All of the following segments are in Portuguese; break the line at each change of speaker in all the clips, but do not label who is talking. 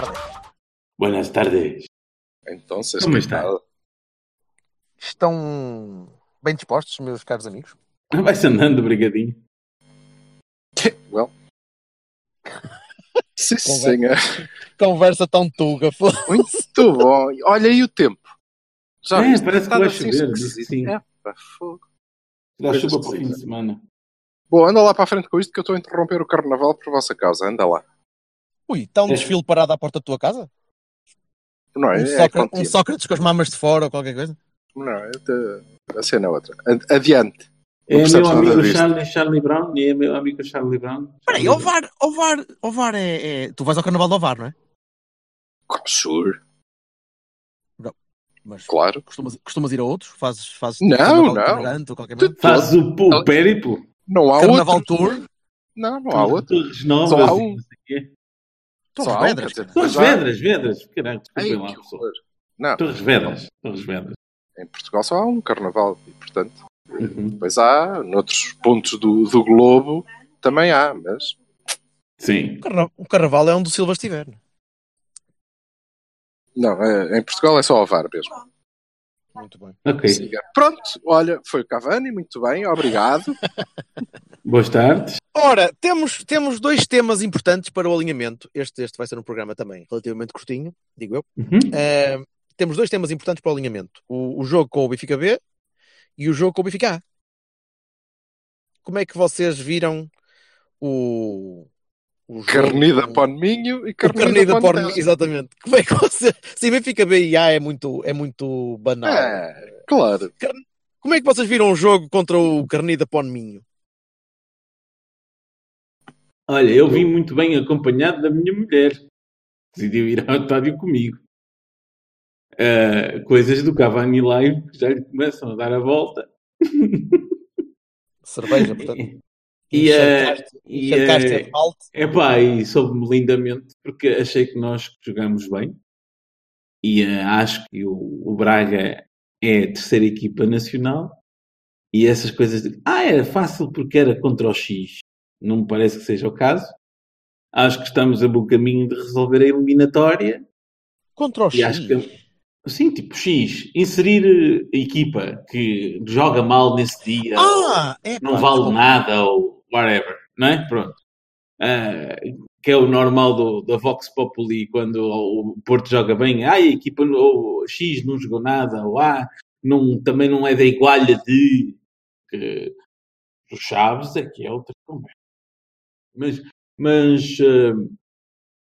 Tardes.
Buenas tardes.
Então,
Como está?
Estão bem dispostos, meus caros amigos?
Vai-se andando, brigadinho.
Well. Sim,
Conversa.
senhor.
Conversa tão tuga.
Muito bom. Olha aí o tempo. Já
É, parece que
Está
vai
assim
chover,
esquisito.
sim.
É, pá, fogo.
Dá chuva para o fim de
esquisitas.
semana.
Bom, anda lá para a frente com isto que eu estou a interromper o carnaval por vossa causa. Anda lá.
Ui, está um
É.
desfile parado à porta da tua casa?
Não é?
Um,
é
Sócrates, um
contínuo.
Sócrates com as mamas de fora ou qualquer coisa?
Não, é de- a cena é outra. Ad- Adiante.
É meu amigo. Charlie, Charlie Brown. É meu amigo Charlie Brown.
Peraí, Ovar, Ovar, Ovar é, é- Tu vais ao carnaval de Ovar, não é?
Sure.
Mas
Claro.
costumas, costumas ir a outros? Fazes, fazes
Não,
carnaval
não.
qualquer
Tu-
coisa?
Faz o, o périplo.
Não há
Carnaval
outro.
Tour?
Não, não há outro. Só há
e
um.
não sei o quê.
Torres Vedras,
dizer.
Torres Vedras, Vedras. Caralho, desculpem lá, pessoal.
Não,
Torres Vedras. Torres Vedras.
em Portugal só há um carnaval e, portanto,
Uhum.
depois há, noutros pontos do, do globo, também há, mas
Sim.
O carna- O carnaval é onde o Silva estiver. não é?
não, é- em Portugal é só o VAR mesmo.
Muito bem.
Ok.
Siga. Pronto, olha, foi o Cavani, muito bem, obrigado.
Boas tardes.
Ora, temos, temos dois temas importantes para o alinhamento. Este, este vai ser um programa também relativamente curtinho, digo eu.
Uhum.
Eh, temos dois temas importantes para o alinhamento: o, o jogo com o Benfica B e o jogo com o Benfica A. Como é que vocês viram o, o jogo?
Carnida para o Minho e
o
Carnida,
Carnida
para o Nutella.
exatamente. Como é que você. Sim, Benfica B e A é muito, é muito banal.
É, claro.
Como é que vocês viram o jogo contra o Carnida Pon Minho?
Olha, eu vim muito bem acompanhado da minha mulher. Decidiu ir ao estádio comigo. Ah, coisas do Cavani Live que já lhe começam a dar a volta.
Cerveja, portanto.
E, eh,
Encharcaste-
e,
encharcaste
eh,
a malte.
Epá, e soube-me lindamente porque achei que nós jogamos bem. E eh, acho que o, o Braga é a terceira equipa nacional. E essas coisas de ah, era fácil porque era contra o X. Não me parece que seja o caso. Acho que estamos a bom caminho de resolver a eliminatória.
Contra o
e acho que sim, tipo X, inserir eh, a equipa que joga mal nesse dia
Ah, é
não
pá,
vale nada ou whatever, não é? Pronto. Ah, que é o normal do, da Vox Populi quando o Porto joga bem, ah, a equipa ou X não jogou nada, ou ah, não, também não é da igualha de que Chaves é que é outra conversa. Mas, mas ah,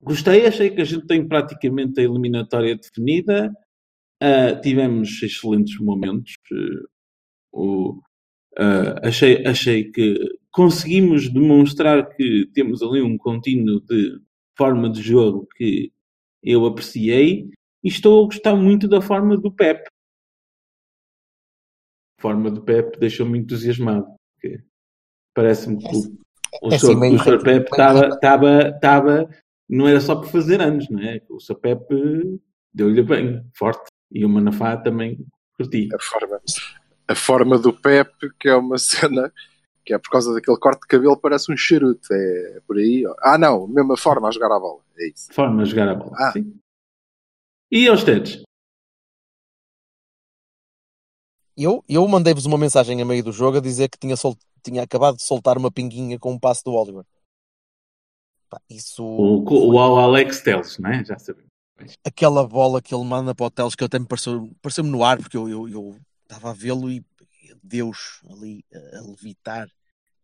gostei, achei que a gente tem praticamente a eliminatória definida. Ah, tivemos excelentes momentos. ah, o, achei, achei que conseguimos demonstrar que temos ali um contínuo de forma de jogo que eu apreciei e estou a gostar muito da forma do Pep. A forma do Pep deixou-me entusiasmado. Parece-me que o, o,
é assim,
o Sr.
ritmo,
Pep
meio
estava, estava, estava, não era só por fazer anos, não é? O Sr. Pep deu-lhe bem, forte. E o Manafá também curti.
A forma, a forma do Pep, que é uma cena que é por causa daquele corte de cabelo, parece um charuto. É por aí. Ah, não, mesma forma a jogar a bola. É isso.
Forma de jogar a bola.
Ah.
sim. E aos tetos?
Eu, eu mandei-vos uma mensagem a meio do jogo a dizer que tinha, sol- tinha acabado de soltar uma pinguinha com um passo do Oliver. Pá, isso.
O, o, o Alex Teles, não é? Já sabemos.
Aquela bola que ele manda para o Teles que eu até me pareceu, pareceu-me no ar, porque eu eu- eu estava a vê-lo e Deus ali a, a levitar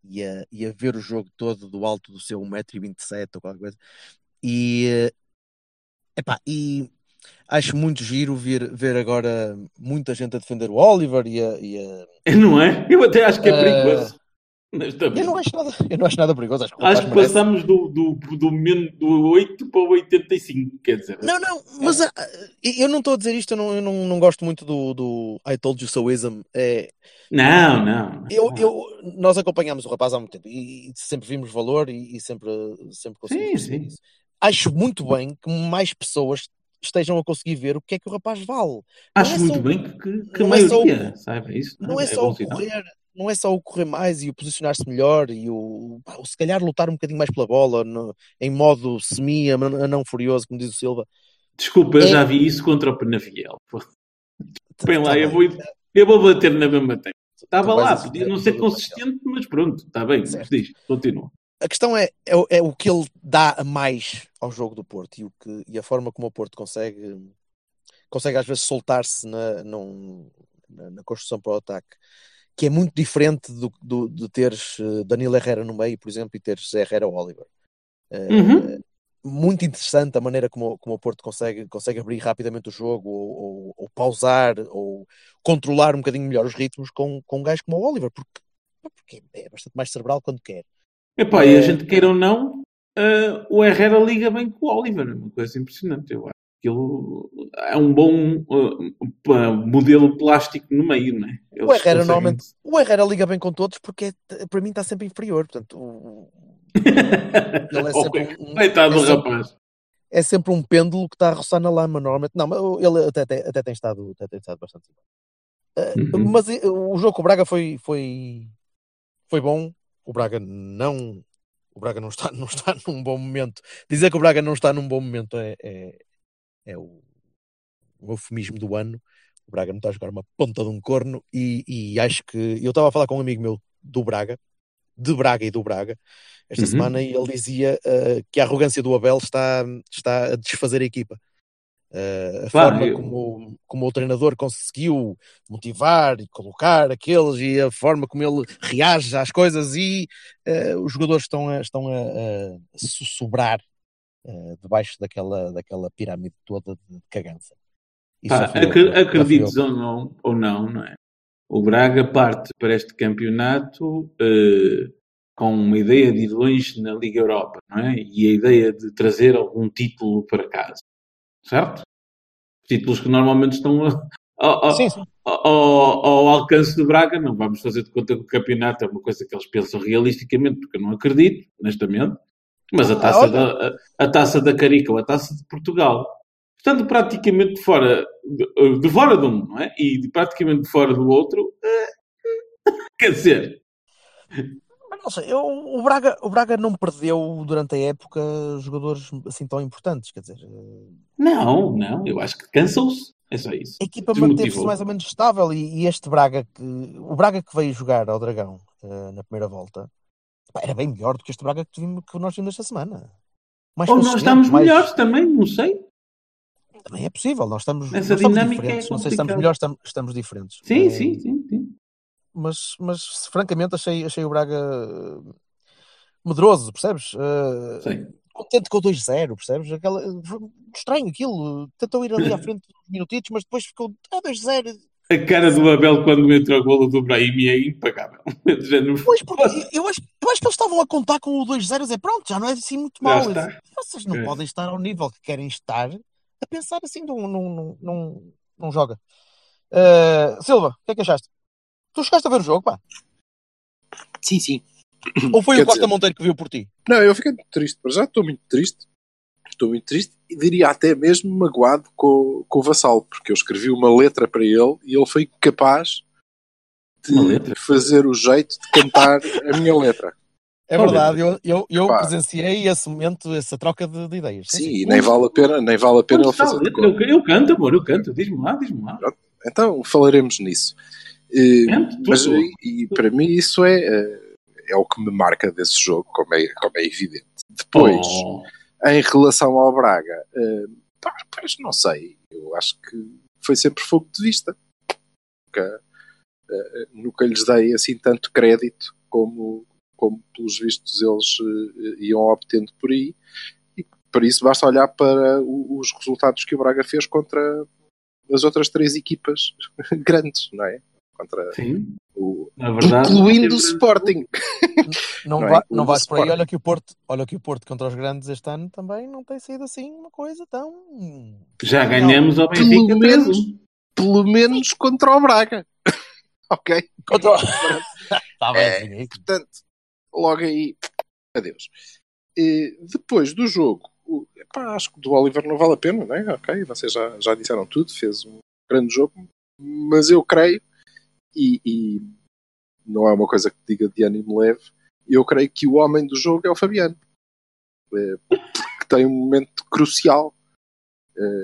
e a, e a ver o jogo todo do alto do seu 1,27m ou qualquer coisa. E, eh, epá, e acho muito giro ver, ver agora muita gente a defender o Oliver e a, e a-
Não é? Eu até acho que é
Eh,
perigoso.
Eu não acho nada, eu não acho nada perigoso. Acho que,
Acho que passamos do, do, do, do 8 para o 85, quer dizer.
Não, não, mas ah, eu não estou a dizer isto, eu não, eu não, não gosto muito do, do I told you soism. É,
Não, não.
eu, eu, nós acompanhámos o rapaz há muito tempo e, sempre vimos valor e, e sempre, sempre conseguimos
Sim, sim.
Acho muito bem que mais pessoas estejam a conseguir ver o que é que o rapaz vale.
Acho
é
muito
só-
bem que, que, que a
não é só
maioria isso.
Não é só
bom
o
sinal.
correr, não é só o correr mais e o posicionar-se melhor e o, o se calhar lutar um bocadinho mais pela bola no- em modo semi a não furioso, como diz o Silva.
Desculpa, eu
É-
já vi isso contra o Penafiel. Bem lá,
Tá
eu vou, eu vou bater na mesma tecla. Estava
vais
lá, podia não
tudo
ser consistente, mas pronto, está bem. Diz, continua.
A questão é, é, o- é o que ele dá a mais ao jogo do Porto e, o que, e a forma como o Porto consegue, consegue às vezes soltar-se na, na, na construção para o ataque, que é muito diferente do, do- de teres eh, Danilo Herrera no meio, por exemplo, e teres Herrera ou Oliver. Eh,
Uhum.
Muito interessante a maneira como, como o Porto consegue, consegue abrir rapidamente o jogo, ou, ou- ou pausar, ou controlar um bocadinho melhor os ritmos com, com um gajo como o Oliver, porque, porque é bastante mais cerebral quando quer.
Epá, e a
É.
gente queira ou não, eh, o Herrera liga bem com o Oliver, é uma coisa impressionante. Eu acho ele é um bom pá, modelo plástico no meio, não é?
O
Eles
Herrera
conseguem-
normalmente, o Herrera liga bem com todos porque é- para mim está sempre inferior. Portanto, o- ele é sempre um,
Coitado
é
rapaz.
é sempre um pêndulo que está a roçar na lama, normalmente. Não, mas ele até, tem- até tem estado, até tem estado bastante bem. Eh,
Uhum.
Mas eh, o jogo com o Braga foi, foi, foi bom. O Braga não. O Braga não está, não está num bom momento. Dizer que o Braga não está num bom momento é, é, é o, o eufemismo do ano. O Braga não está a jogar uma ponta de um corno e, e acho que. Eu estava a falar com um amigo meu do Braga, de Braga e do Braga, esta
Uhum.
semana, e ele dizia eh, que a arrogância do Abel está, está a desfazer a equipa. Eh, a
Pá,
forma
eu-
como, como o treinador conseguiu motivar e colocar aqueles e a forma como ele reage às coisas e eh, os jogadores estão a, estão a, a sussurrar eh, debaixo daquela, daquela pirâmide toda de cagança.
Pá, acredites ou não, ou não, não é? O Braga parte para este campeonato eh, com uma ideia de ir longe na Liga Europa, não é? E a ideia de trazer algum título para casa, certo? Títulos que normalmente estão a- ao, ao-
Sim, sim.
ao- ao alcance do Braga. Não vamos fazer de conta que o campeonato é uma coisa que eles pensam realisticamente, porque eu não acredito, honestamente. Mas a
Ah,
taça, da, a, a taça da Carica ou a taça de Portugal estando praticamente de fora de, de fora de um, não é? E de praticamente de fora do outro, eh, quer dizer,
Mas não sei, eu, o, Braga, o Braga não perdeu durante a época jogadores assim tão importantes, quer dizer, eh,
não, não, eu acho que cansou-se. É só isso.
a equipa manteve-se mais ou menos estável e, e este Braga que o Braga que veio jogar ao Dragão eh, na primeira volta era bem melhor do que este Braga que, tivemos- que nós vimos esta semana. Mais
Ou nós estamos
mais-
melhores também, não sei.
Também é possível, nós estamos,
Essa
nós estamos
dinâmica
diferentes.
é
não sei se estamos melhores, estamos, estamos diferentes.
Sim,
Eh,
sim, sim, sim.
mas, mas francamente achei, achei o Braga medroso, percebes? Eh,
sei.
contente com o 2-0, percebes? Aquela, estranho aquilo, tentou ir ali à frente uns minutitos, mas depois ficou ah, 2-0.
A cara do Abel quando entra o golo do Brahim é impagável.
Pois, porque eu acho, eu acho que eles estavam a contar com o 2-0 a dizer, pronto, já não é assim muito mal. Vocês não
É.
podem estar ao nível que querem estar a pensar assim, não, não, não, não, não joga. Eh, Silva, o que é que achaste? Tu chegaste a ver o jogo, pá?
Sim, sim.
Ou foi
Quer
o Costa
dizer-
Monteiro que viu por ti?
Não, eu fiquei muito triste. Para já estou muito triste. Estou muito triste e diria até mesmo magoado com, com o Vassal, porque eu escrevi uma letra para ele e ele foi capaz de fazer o jeito de cantar a minha letra.
É verdade, eu, eu, eu presenciei esse momento, essa troca de, de ideias.
Sim, e nem vale a pena, nem vale a pena ele fazer
letra? Eu, eu canto, amor, eu canto. Diz-me lá, diz-me lá.
Então falaremos nisso.
Canto,
mas e, e para mim isso é, eh, é o que me marca desse jogo, como é, como é evidente. Depois,
Oh,
em relação ao Braga, eh, pá, pois não sei, eu acho que foi sempre fogo de vista. Nunca, eh, nunca lhes dei assim tanto crédito como, como pelos vistos eles eh, iam obtendo por aí. E para isso basta olhar para o- os resultados que o Braga fez contra as outras três equipas grandes, não é? Contra
Sim,
o.
na verdade.
Incluindo o Sporting.
Não,
Não é?
vai,
O
não vais por aí, olha que, o Porto, olha que o Porto contra os grandes este ano também não tem sido assim uma coisa tão.
Já ganhamos ao
Pelo
Benfica 3
menos, pelo menos contra o Braga. ok?
Contra... Está bem,
É.
assim,
Portanto, logo aí, adeus. E depois do jogo, o- epá, acho que do Oliver não vale a pena, não é? Ok, vocês já, já disseram tudo, fez um grande jogo, mas eu creio, e, e não é uma coisa que diga de ânimo leve, eu creio que o homem do jogo é o Fabiano. É, porque tem um momento crucial.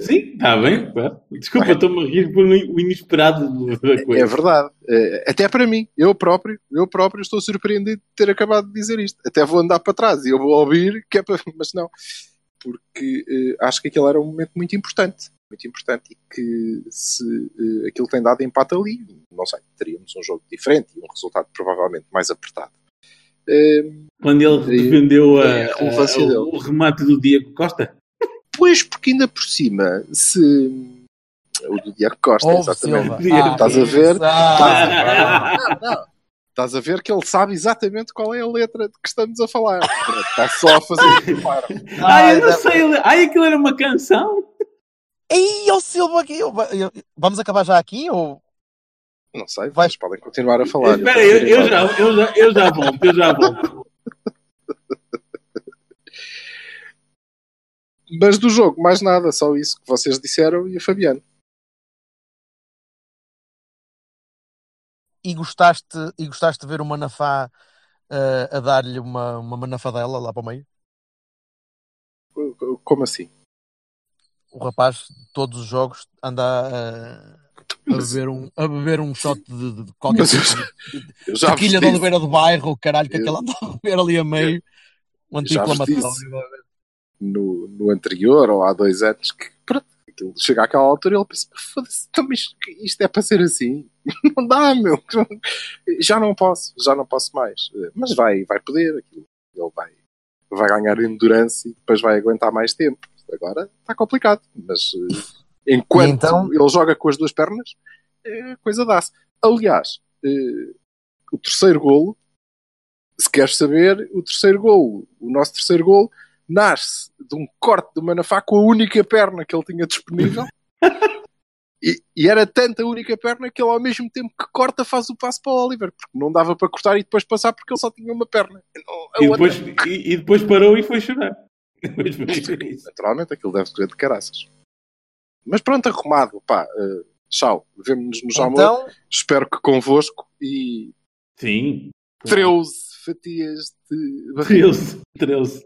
Sim, está bem. tá. Desculpa, estou-me a rir por o inesperado da coisa.
É verdade. É, até para mim, eu próprio, eu próprio estou surpreendido de ter acabado de dizer isto. Até vou andar para trás e eu vou ouvir, que é para... mas não. Porque eh, acho que aquele era um momento muito importante. Muito importante. E que se eh, aquilo tem dado empate ali, não sei, teríamos um jogo diferente e um resultado provavelmente mais apertado. Eh,
Quando ele
E-
defendeu a-
é a relevância
a-
dele.
o remate do Diego Costa.
pois, porque ainda por cima, se. O do Diego Costa,
Ouve,
exatamente.
Diego,
estás a ver?
Ah,
Não, não. Estás a ver que ele sabe exatamente qual é a letra de que estamos a falar. Está só a fazer.
Ai, eu não sei. Ai, aquilo era uma canção.
Ei, o Silva aqui. Vamos acabar já aqui? Ou...
Não sei,
Vai.
vocês podem continuar a falar.
Espera aí, eu, eu já, eu, já, eu já volto, eu já volto.
Mas do jogo, mais nada, só isso que vocês disseram e o Fabiano.
E, gostaste, e gostaste de ver o Manafá eh, a dar-lhe uma, uma manafadela lá para o meio?
Como assim?
O rapaz, todos os jogos, anda a, a beber, um, a beber um shot de, de- de qualquer tipo
já-
de tequilha Oliveira do Bairro, caralho, que
Eu-
aquele anda a beber ali a meio. Um anti-inflamatório.
no, no anterior ou há dois anos que pronto, aquilo chega àquela altura e ele pensa, foda-se, então, mas isto é para ser assim. Não dá, meu. Já não posso, já não posso mais. Mas vai, vai poder. Aquilo. Ele vai, vai ganhar endurance e depois vai aguentar mais tempo. Agora está complicado, mas eh, enquanto
então?
ele joga com as duas pernas, eh, a coisa dá-se. Aliás, eh, o terceiro golo, se queres saber, o terceiro golo, o nosso terceiro golo, nasce de um corte do Manafá com a única perna que ele tinha disponível. E, e era tanta a única perna que ele, ao mesmo tempo que corta, faz o passo para o Oliver, porque não dava para cortar e depois passar porque ele só tinha uma perna.
E depois, e, e depois parou e foi chorar.
Naturalmente, aquilo deve doer de caraças. Mas pronto, arrumado. Pá, eh, tchau. Vemo-nos no Jamor.
Então,
Espero que convosco. E
Sim.
13 fatias de barriga.
13. 13.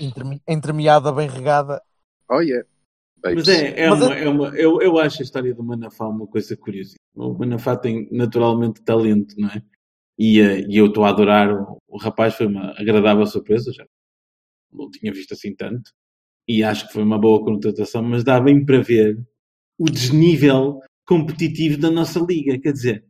entreme- entremeada, bem regada.
Oh yeah.
Mas é, é
Mas
uma, é uma eu, eu acho a história do Manafá uma coisa curiosa. O Manafá tem naturalmente talento, não é? E, eh, e eu estou a adorar. O, o rapaz foi uma agradável surpresa, já não tinha visto assim tanto. E acho que foi uma boa contratação, mas dá bem para ver o desnível competitivo da nossa liga. Quer dizer,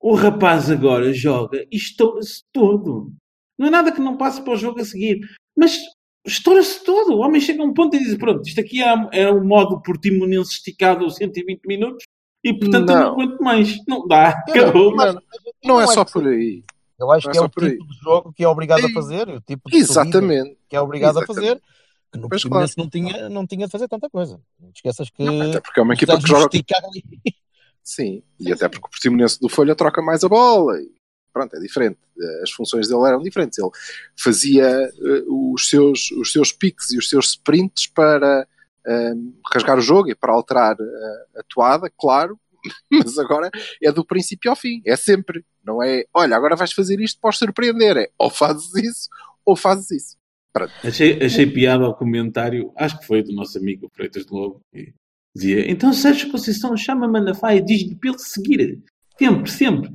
o rapaz agora joga e estoura-se todo. Não é nada que não passe para o jogo a seguir. Mas estoura-se todo. O homem chega a um ponto e diz: Pronto, isto aqui é, é o modo portimonense esticado aos 120 minutos e portanto eu não
Não.
aguento mais. Não dá,
Eu não-
acabou.
Não, não é
Não é
só por aí.
Eu acho
Não é
que é
só
o tipo de jogo que é obrigado a
Ei,
fazer, o tipo de
Exatamente.
que é obrigado a
Exatamente.
fazer. Que no
Pois
Portimonense não, tinha, não tinha de fazer tanta coisa. Não te esqueças que
Até porque é uma equipa que joga. Sim, e até porque o Portimonense do Folha troca mais a bola. E pronto, é diferente. As funções dele eram diferentes. Ele fazia eh, os, seus, os seus piques e os seus sprints para ehm, rasgar o jogo e para alterar a, a toada, claro. Mas agora é do princípio ao fim. É sempre. Não é, olha, agora vais fazer isto para os surpreender. É ou fazes isso ou fazes isso.
Achei, achei piada ao comentário, acho que foi do nosso amigo Freitas de Lobo, que dizia: Então Sérgio Conceição chama Manafá e diz-lhe para ele seguir. Sempre, sempre.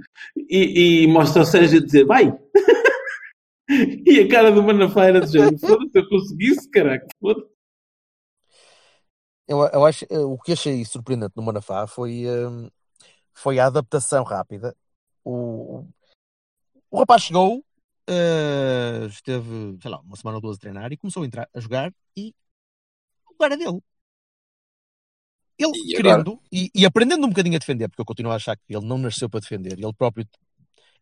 E, e mostra ao Sérgio a dizer: Vai! e a cara do Manafá era de género: Foda-se, eu conseguisse, caraca, foda-se.
Eu, eu acho, eh, o que achei surpreendente no Manafá foi, hum, foi a adaptação rápida. O, o rapaz chegou, eh, esteve, sei lá, uma semana ou duas a treinar e começou a entrar a jogar e o lugar é dele. ele
E
querendo e, e aprendendo um bocadinho a defender, porque eu continuo a achar que ele não nasceu para defender, ele próprio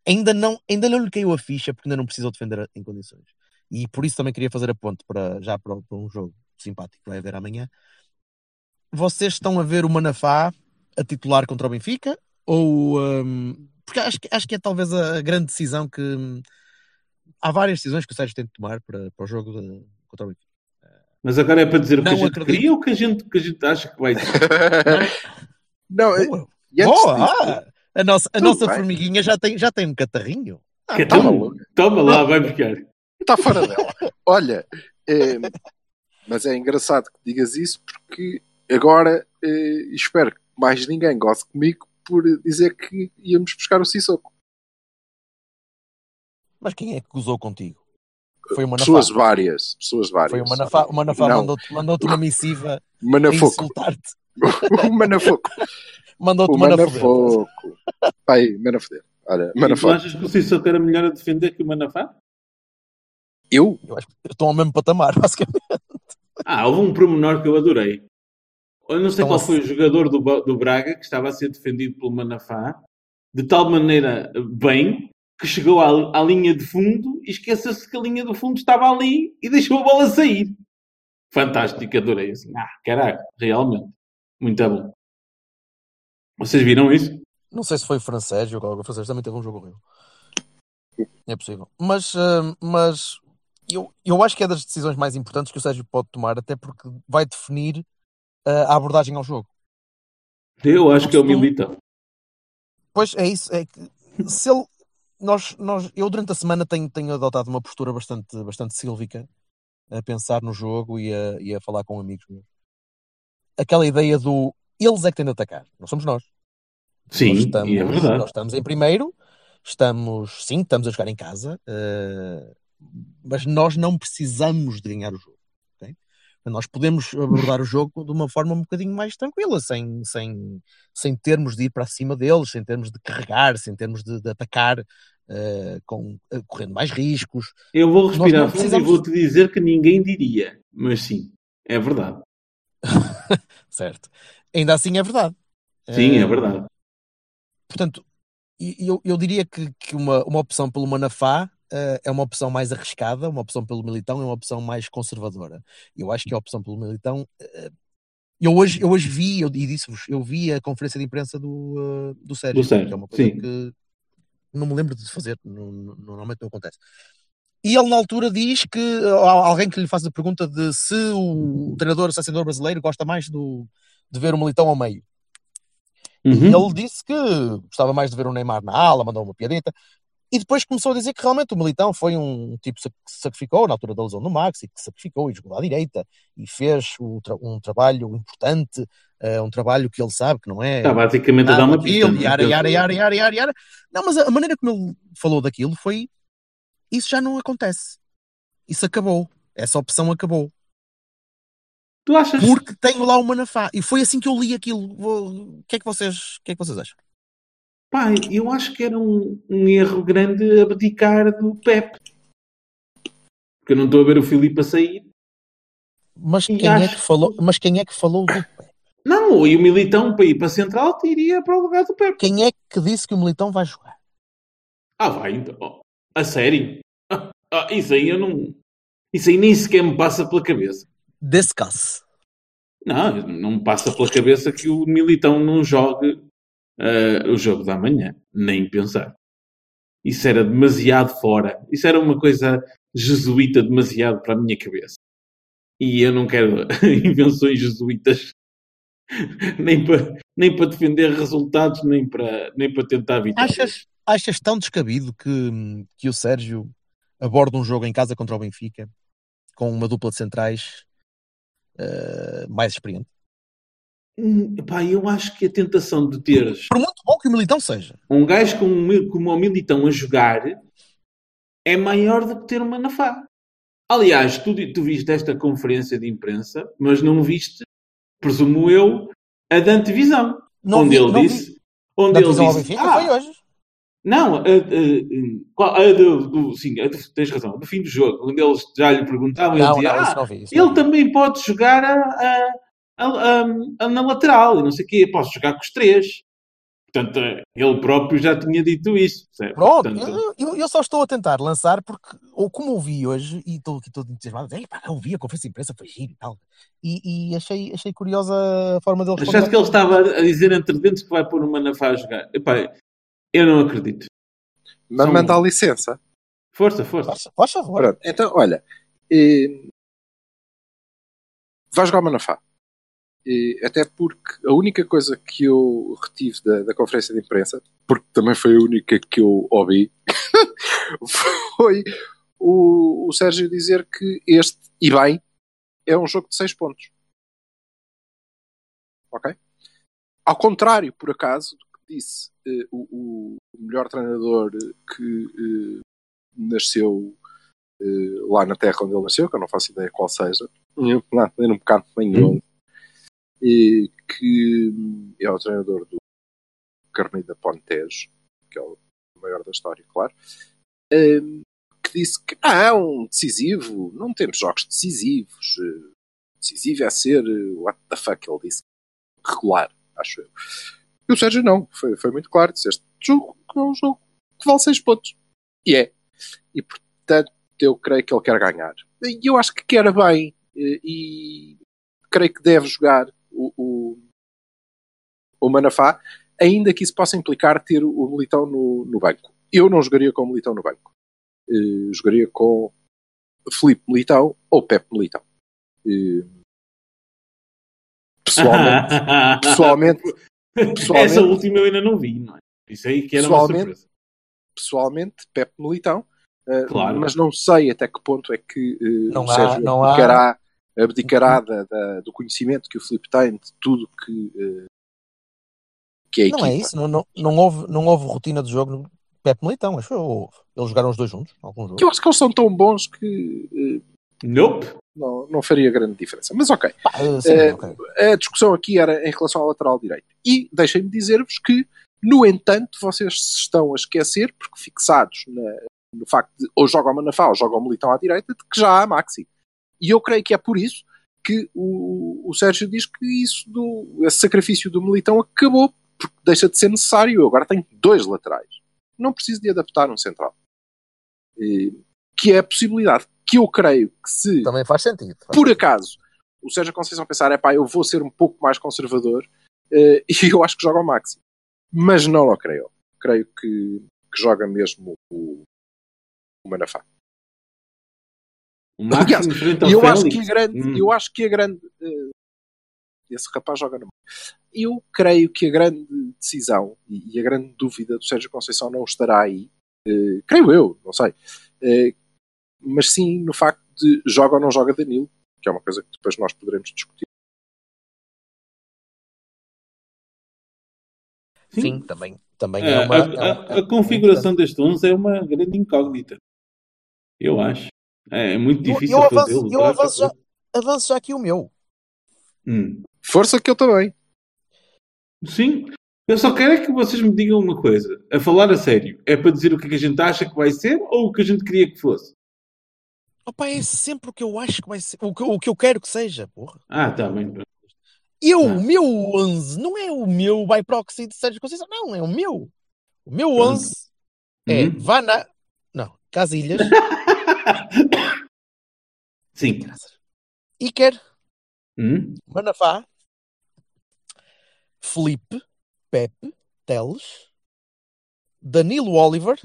ainda não, ainda não lhe caiu a ficha porque ainda não precisou defender em condições. E por isso também queria fazer a ponte para, já para, para um jogo simpático que vai haver amanhã. Vocês estão a ver o Manafá a titular contra o Benfica? Ou hum, porque acho, que- acho que é talvez a grande decisão que hum, há várias decisões que o Sérgio tem de tomar para, para o jogo de- contra o Benfica.
Mas agora é para dizer o que a
Não
gente
acredito.
queria ou o que a gente, que a gente acha que vai dizer?
Não, é-
Boa! Boa!
disso,
Ah, a nossa, a
Tudo
nossa
bem.
formiguinha já tem, já tem um catarrinho.
Que
tá
então,
maluco.
toma lá, vai buscar.
está fora dela. Olha, eh, mas é engraçado que digas isso porque agora eh, espero que mais ninguém goste comigo por dizer que íamos buscar o Sissoko.
Mas quem é que gozou contigo? Foi o Manafá.
Pessoas várias. Pessoas várias.
Foi o Manafá. O Manafá mandou-te mandou uma missiva insultar-te.
o Manafoco.
Mandou-te
O
uma.
Manafoco. Pai, Manafoder. Olha,
E tu
Manafoco.
achas que o Sissoko era melhor a defender que o Manafá?
Eu?
Eu acho que estão ao mesmo patamar, basicamente.
Ah, houve um promenor que eu adorei. Eu não sei
Então,
qual foi o jogador do, do Braga que estava a ser defendido pelo Manafá, de tal maneira eh, bem que chegou à, à linha de fundo e esqueceu-se que a linha do fundo estava ali e deixou a bola sair. Fantástico, adorei. Assim, ah, caralho, realmente. Muito bom. Vocês viram isso?
Não sei se foi o francês, ou o francês também teve um jogo horrível. É possível. Mas, ah, mas eu, eu acho que é das decisões mais importantes que o Sérgio pode tomar, até porque vai definir a abordagem ao jogo.
Eu acho que é o
tu-
Militão.
Pois é isso, é que se ele. Nós, nós, eu durante a semana tenho, tenho adotado uma postura bastante, bastante sílvica a pensar no jogo e a, e a falar com amigos meus. Aquela ideia do eles é que têm de atacar, não somos nós.
Sim,
nós estamos,
e é verdade.
nós estamos em primeiro, estamos, sim, estamos a jogar em casa, eh, mas nós não precisamos de ganhar o jogo. Nós podemos abordar o jogo de uma forma um bocadinho mais tranquila, sem, sem, sem termos de ir para cima deles, sem termos de carregar, sem termos de, de atacar, eh, com, eh, correndo mais riscos.
Eu vou respirar
precisamos-
e vou-te dizer que ninguém diria. Mas sim, é verdade.
Certo. Ainda assim é verdade.
Sim,
Eh,
é verdade.
Portanto, eu, eu diria que, que uma, uma opção pelo Manafá eh, é uma opção mais arriscada, uma opção pelo Militão é uma opção mais conservadora. Eu acho que a opção pelo Militão. eh, eu, hoje, eu hoje vi, eu, e disse-vos, eu vi a conferência de imprensa do, eh, do Sérgio,
Do Sérgio,
que é uma coisa
sim.
que não me lembro de fazer, não- não- normalmente não acontece. E ele, na altura, diz que alguém que lhe faz a pergunta de se o treinador, o selecionador brasileiro, gosta mais do, de ver o Militão ao meio.
Uhum.
ele disse que gostava mais de ver o Neymar na ala, mandou uma piadita. E depois começou a dizer que realmente o Militão foi um tipo que se sacrificou na altura da lesão do Max e que se sacrificou e jogou à direita e fez tra- um trabalho importante, eh, um trabalho que ele sabe que não é.
Está basicamente a dar uma pista. é?
Yara, yara, yara, yara, yara, yara. Não, mas a maneira como ele falou daquilo foi isso já não acontece. Isso acabou. Essa opção acabou.
Tu achas?
Porque tenho lá o Manafá. E foi assim que eu li aquilo. O que é que vocês, o que é que vocês acham?
Pá, eu acho que era um, um erro grande abdicar do Pep. Porque eu não estou a ver o Filipe a sair.
Mas quem, é
acho-
que falou, mas quem é que falou do
Não, e o Militão para ir para a Central iria para o lugar do Pep.
Quem é que disse que o Militão vai jogar?
Ah, vai então. A sério? Ah, isso aí eu não. Isso aí nem sequer me passa pela cabeça.
Discuss.
Não, não me passa pela cabeça que o Militão não jogue ah, o jogo da manhã. Nem pensar. Isso era demasiado fora. Isso era uma coisa jesuíta demasiado para a minha cabeça. E eu não quero invenções jesuítas nem para, nem para defender resultados, nem para, nem para tentar vitórias.
Achas, achas tão descabido que, que o Sérgio aborda um jogo em casa contra o Benfica com uma dupla de centrais eh, mais experiente?
Hum, Pá, eu acho que a tentação de teres
Por muito bom que o Militão seja.
um gajo como, como o Militão a jogar é maior do que ter uma Manafá. Aliás, tu, tu viste esta conferência de imprensa, mas não viste, presumo eu, a da antevisão.
Não
onde
vi-
ele
não vi.
disse. Onde
Da
ele disse.
Benfica
"Ah,
foi hoje.
Não, a, a- a- qual- a do, do- sim, a do- tens razão, do fim do jogo, onde eles já lhe perguntavam, ele
Não,
dizia,
não,
ah,
não vi.
ele também pode jogar a, a- a- na lateral e não sei o quê. Posso jogar com os três. Portanto, ele próprio já tinha dito isso. percebe?
Pronto,
Portanto,
eu, eu- só estou a tentar lançar porque, ou como eu vi hoje, e estou aqui todo entusiasmado, "Ei, pá, eu vi a conferência de imprensa, foi giro e tal. E, e achei, achei curiosa a forma dele responder.
achaste que ele estava a dizer entre dentes que vai pôr o Manafá a jogar? Epá, eu não acredito.
Mas
São-
manda a licença.
Força, força.
Faz, faz favor.
Pronto, então, olha, eh, vai jogar o Manafá. Até porque a única coisa que eu retive da, da conferência de imprensa, porque também foi a única que eu ouvi, foi o, o Sérgio dizer que este, e bem, é um jogo de 6 pontos. Ok? Ao contrário, por acaso, do que disse eh, o, o melhor treinador que eh, nasceu eh, lá na terra onde ele nasceu, que eu não faço ideia qual seja, não, nem um bocado nem onde, e que hum, é o treinador do Carneiro da Pontejo, que é o maior da história, claro, hum, que disse que não, decisivo, não temos jogos decisivos, eh, decisivo é ser, eh, what the fuck, ele disse, regular, acho eu. E o Sérgio não, foi, foi muito claro, disse este jogo é um jogo que vale 6 pontos. E é. E portanto, eu creio que ele quer ganhar. E eu acho que quer bem. eh, E creio que deve jogar o, o, o Manafá, ainda que isso possa implicar ter o Militão no, no banco. Eu não jogaria com o Militão no banco. Eh, jogaria com Felipe Militão ou Pepe Militão. Eh, pessoalmente, pessoalmente, pessoalmente-
Essa última eu ainda não vi, não é? Isso aí que era uma
Pessoalmente,
surpresa.
pessoalmente, Pepe Militão, eh,
Claro.
mas não sei até que ponto é que
Não
o
há-
Sérgio
não há-
abdicará, da- da- do conhecimento que o Filipe tem de tudo que, eh, que é
Não é isso, não, não, não, houve, não houve rotina de jogo no Pepe Militão, acho que houve. Eles jogaram os dois juntos, algum jogo.
Eu acho que eles são tão bons que eh,
Nope.
não, não faria grande diferença. Mas ok,
Pá, eh, sim,
Eh,
ok.
a discussão aqui era em relação ao lateral direito. E deixem-me dizer-vos que, no entanto, vocês se estão a esquecer, porque fixados na- no facto de ou jogam o Manafá ou jogam o Militão à direita, de que já há Maxi. E eu creio que é por isso que o, o Sérgio diz que isso do, esse sacrifício do Militão acabou, porque deixa de ser necessário. Eu agora tenho dois laterais. Não preciso de adaptar um central. E- que é a possibilidade que eu creio que se
Também faz sentido. faz
por acaso o Sérgio Conceição pensar, é pá, eu vou ser um pouco mais conservador eh, e eu acho que joga o Maxi. Mas não o creio. Creio que, que joga mesmo o, o Manafá. Aliás, E eu acho que a grande,
Hum.
eu acho que a grande eh, esse rapaz joga no eu creio que a grande decisão e, e a grande dúvida do Sérgio Conceição não estará aí, eh, creio eu, não sei, eh, mas sim no facto de joga ou não joga Danilo, que é uma coisa que depois nós poderemos discutir.
Sim, também, também
A,
é uma.
a-
é
a-
é-
a configuração deste 11 é uma grande incógnita. Eu acho. É, é muito
Eu-
difícil
eu avanço-
fazê-lo.
eu avanço já- Avanço já aqui o meu.
Hum.
Força que eu também.
Sim. Eu só quero é que vocês me digam uma coisa. A falar a sério. É para dizer o que é que a gente acha que vai ser ou o que a gente queria que fosse?
Opa, é sempre o que eu acho que vai ser. O que, o que eu quero que seja, porra.
Ah, tá bem.
Eu,
Ah.
o meu 11, não é o meu by proxy de Sérgio Conceição, não, é o meu. O meu
Pronto.
11 é
Hum?
Vana. Não, Casilhas,
Sim.
Iker,
Hum?
Manafá, Felipe, Pepe, Teles, Danilo Oliver,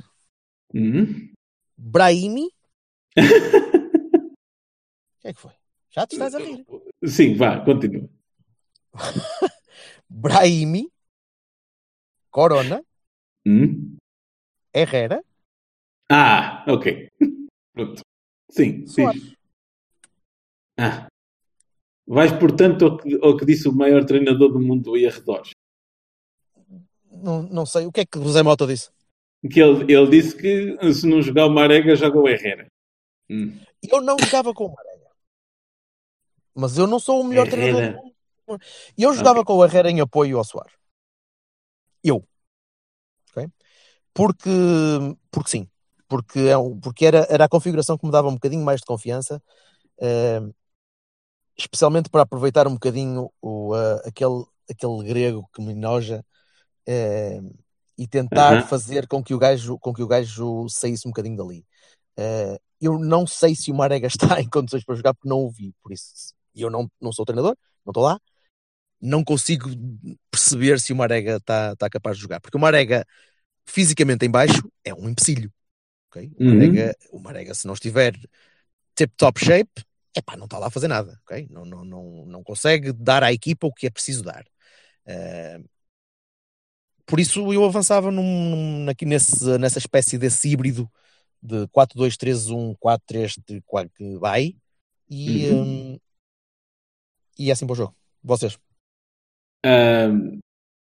Hum?
Brahimi. O que é que foi? Já te estás a rir.
Sim, vá, continua.
Brahimi, Corona,
Hum?
Herrera,
Ah, ok. Pronto. Sim, sim. Ah. Vais, portanto, ao que, ao que disse o maior treinador do mundo e arredores.
Não, não sei. O que é que o José Mota disse?
Que ele, ele disse que se não jogar o Marega, joga o Herrera. Hum.
Eu não jogava com o Marega. Mas eu não sou o melhor
Herrera.
treinador do mundo. Eu jogava com o Herrera em apoio ao Soares. Eu. Ok? Porque, porque sim. Porque, é um- porque era, era a configuração que me dava um bocadinho mais de confiança. eh, especialmente para aproveitar um bocadinho o, uh, aquele, aquele grego que me enoja uh, e tentar
Aham.
fazer com que, o gajo, com que o gajo saísse um bocadinho dali. Uh, eu não sei se o Marega está em condições para jogar porque não o vi, por isso eu não, não sou treinador, não estou lá, não consigo perceber se o Marega está está capaz de jogar, porque o Marega fisicamente em baixo é um empecilho. Ok? O,
Uhum.
Marega, o Marega, se não estiver tip-top shape, epá, não está lá a fazer nada, ok? Não, não, não, não consegue dar à equipa o que é preciso dar. Uh, por isso eu avançava num, aqui nesse, nessa espécie desse híbrido de 4-2-3-1, 4-3 que vai e,
Uhum.
hum, e é assim para o jogo. Vocês?
Ahm,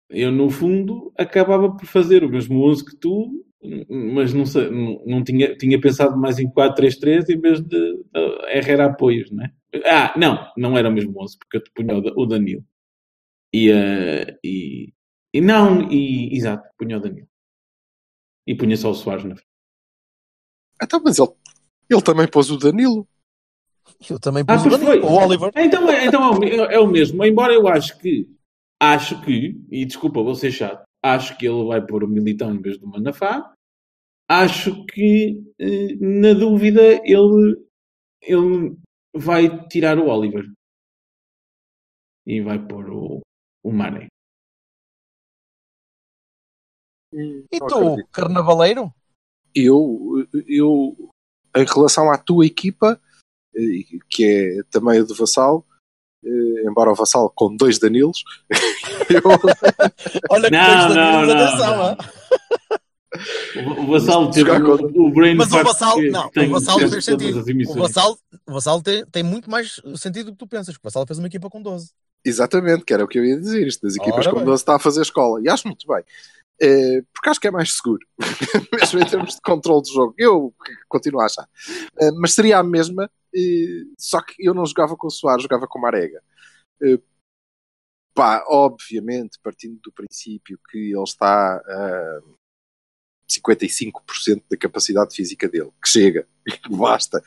eu, no fundo, acabava por fazer o mesmo 11 que tu, mas não, sei, não, não tinha, tinha pensado mais em 4-3-3 em vez de, de errar apoios, não é? Ah, não, não era o mesmo 11, porque eu te punha o, Da- o Danilo. E, ah, e, e não, e exato, punha o Danilo. E punha só o Soares na frente.
Então, mas ele, ele também pôs o Danilo.
Eu também
Ah,
pus o
pois
Danilo,
foi.
o Oliver.
Então, é- então é, o, é o mesmo, embora eu acho que, acho que, e desculpa, vou ser chato, acho que ele vai pôr o Militão em vez do Manafá, acho que, eh, na dúvida, ele, ele vai tirar o Oliver e vai pôr o, o Mané.
E tu, carnavaleiro?
Eu, eu, em relação à tua equipa, eh, que é também a do Vassal, embora o Vassal com dois Danilos, eu,
Olha que
Não,
dois Danilos,
não,
atenção.
O, o Vassal teve o,
contra-
o brain
Mas o Vassal,
que
não,
tem
o Vassal sentido. O. Vassal, o Vassal tem, tem muito mais sentido do que tu pensas. porque O Vassal fez uma equipa com 12.
exatamente, que era o que eu ia dizer, isto das equipas
Ora
com
bem.
12 está a fazer escola, e acho muito bem. Eh, porque acho que é mais seguro, mesmo em termos de controle do jogo. Eu continuo a achar. Eh, mas seria a mesma, eh, só que eu não jogava com o Soares, jogava com o Marega. Eh, pá, obviamente, partindo do princípio que ele está a 55% da capacidade física dele, que chega, que basta.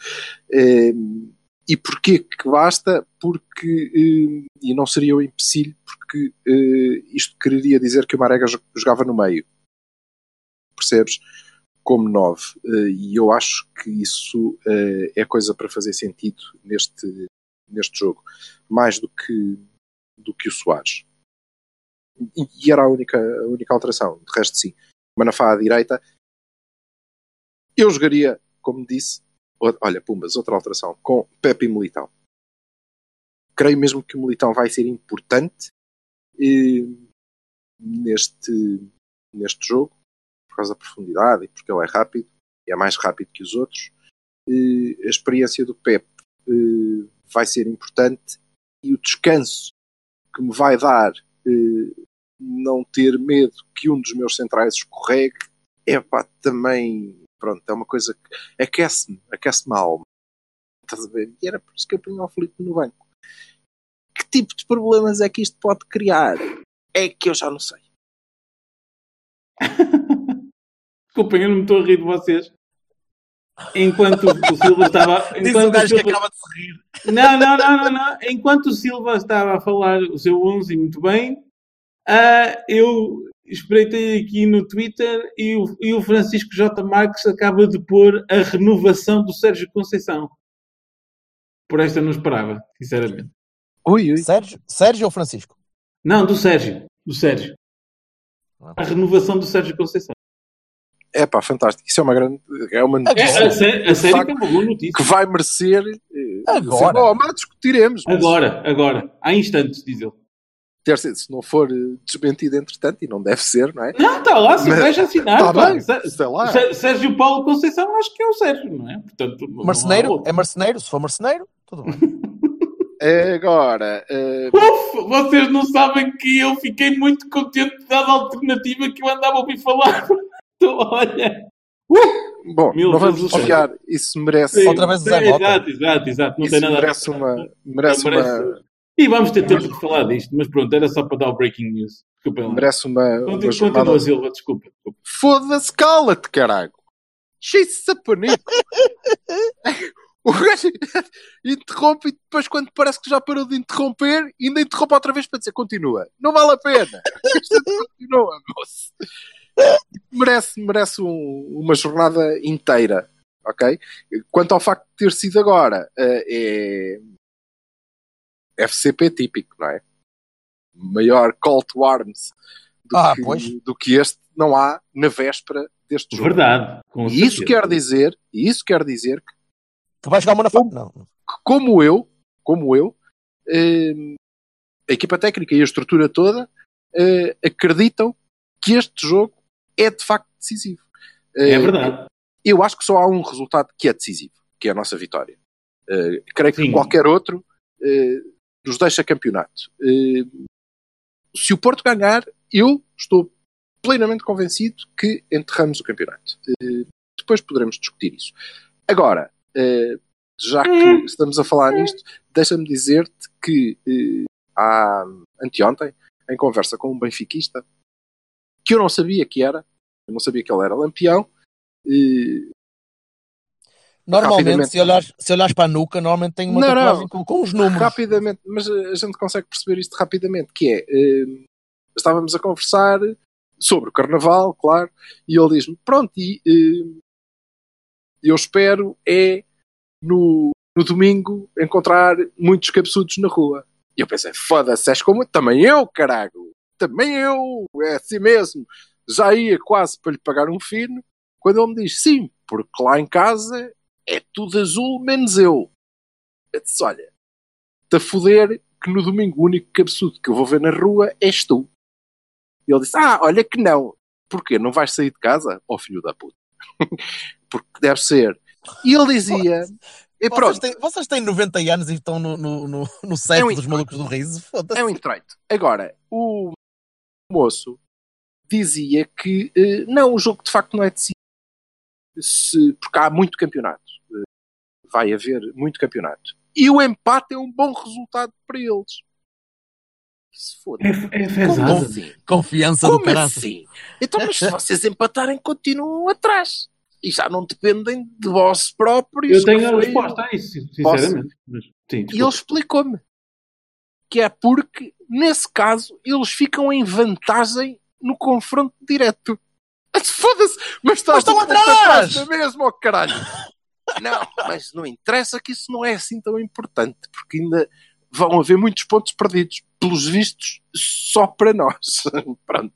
E porquê que basta? Porque, e não seria um empecilho, porque isto quereria dizer que o Marega jo- jogava no meio. Percebes? Como 9. e eu acho que isso eh, é coisa para fazer sentido neste, neste jogo. Mais do que, do que o Soares. E, e era a única, a única alteração. De resto, sim. Manafá à direita. Eu jogaria, como disse, olha, Pumbas, outra alteração, com Pepe e Militão. Creio mesmo que o Militão vai ser importante eh, neste, neste jogo, por causa da profundidade e porque ele é rápido, e é mais rápido que os outros. Eh, a experiência do Pep eh, vai ser importante e o descanso que me vai dar eh, não ter medo que um dos meus centrais escorregue é pá, também pronto, é uma coisa que aquece-me, aquece-me a alma. Estás a ver? E era por isso que eu punha o Filipe no banco. Que tipo de problemas é que isto pode criar? É que eu já não sei.
Desculpem, eu não me estou a rir de vocês. Enquanto o Silva estava.
Diz o
enquanto
gajo que
Silva-
acaba de se rir.
Não, não, não, não, não. Enquanto o Silva estava a falar o seu 11 muito bem, ah, eu espreitei aqui no Twitter e o, e o Francisco J. Marques acaba de pôr a renovação do Sérgio Conceição. Por esta eu não esperava, sinceramente.
Ui, ui.
Sérgio, Sérgio ou Francisco?
Não, do Sérgio. Do Sérgio. A renovação do Sérgio Conceição.
É pá, fantástico. Isso é uma grande. É uma
É,
notícia
a, sé- a sério que é uma boa
que
notícia.
vai merecer. eh,
Agora.
Bom, mas discutiremos. mas
Agora, agora. Há instantes, diz ele.
se não for eh, desmentido entretanto, e não deve ser, não é?
Não, está lá, se
Mas-
vais assinar.
Tá
pá.
bem, sei lá.
Sé- Sérgio Paulo Conceição, acho que é o Sérgio, não é? Portanto,
Marceneiro? É marceneiro? Se for marceneiro, tudo bem.
Agora, eh,
Uf, vocês não sabem que eu fiquei muito contente dada a alternativa que eu andava a ouvir falar. Olha.
bom,
Mil
não vamos desfiar. Isso merece,
Sim,
Outra vez Mota.
Exato, exato, exato. Não
isso
tem nada a ver.
merece uma. Merece uma.
E vamos ter tempo de falar disto, mas pronto, era só para dar o breaking news. Desculpem lá.
Merece uma. uma
Continua,
jornada-
Silva, desculpa. desculpa.
Foda-se, cala-te, caralho! Cheio-se panico! O gajo interrompe e depois, quando parece que já parou de interromper, ainda interrompe outra vez para dizer continua. Não vale a pena. Isto continua, moço. Merece, merece um- uma jornada inteira. Ok? Quanto ao facto de ter sido agora, eh, é FCP típico, não é? Maior call to arms do,
Ah,
que, do que este não há na véspera deste jogo.
Verdade. com
E isso
certeza.
quer dizer, e isso quer dizer que
Que vai jogar uma na fa- Não.
como eu, como eu, eh, a equipa técnica e a estrutura toda eh, acreditam que este jogo é de facto decisivo.
É
Eh,
verdade.
Eu acho que só há um resultado que é decisivo, que é a nossa vitória. Eh, creio que
Sim.
qualquer outro eh, nos deixa campeonato. Se o Porto ganhar, eu estou plenamente convencido que enterramos o campeonato. Depois poderemos discutir isso. Agora, já que estamos a falar nisto, deixa-me dizer-te que há anteontem, em conversa com um benfiquista, que eu não sabia que era, eu não sabia que ele era lampião, eh,
Normalmente,
Rapidamente.
se olhares, se olhares para a nuca, normalmente tem uma
Não, não.
com, com os números.
rapidamente, mas eh, a gente consegue perceber isto rapidamente, que é, eh, estávamos a conversar sobre o Carnaval, claro, e ele diz-me, pronto, e eh, eu espero é no, no domingo encontrar muitos cabeçudos na rua. E eu pensei, foda-se, és como também eu, caralho, também eu, é assim mesmo. Já ia quase para lhe pagar um fino, quando ele me diz, sim, porque lá em casa é tudo azul menos eu. Eu disse, olha, a foder que no domingo o único cabeçudo que eu vou ver na rua és tu. E ele disse: Ah, olha que não. Porquê? Não vais sair de casa? Ó filho da puta. Porque deve ser. E ele dizia: E
Vocês têm, vocês têm 90 anos e estão no, no, no, no set
É um-
dos malucos do riso.
É um entreito. Agora, o moço dizia que eh, não, o jogo de facto não é decidido. Se, porque há muito campeonato. Eh, vai haver muito campeonato. E o empate é um bom resultado para eles. Se foda.
É, é
Como assim?
Confiança do
Como
caralho.
assim? Então, mas se vocês empatarem, continuam atrás. E já não dependem de vós próprios.
Eu tenho a resposta a isso, sinceramente. Mas, sim,
E ele explicou-me que é porque, nesse caso, eles ficam em vantagem no confronto direto. Mas Foda-se, mas estás
Mas estão atrás!
da mesmo, ó caralho. Não, mas não interessa que isso não é assim tão importante, porque ainda vão haver muitos pontos perdidos, pelos vistos, só para nós. Pronto.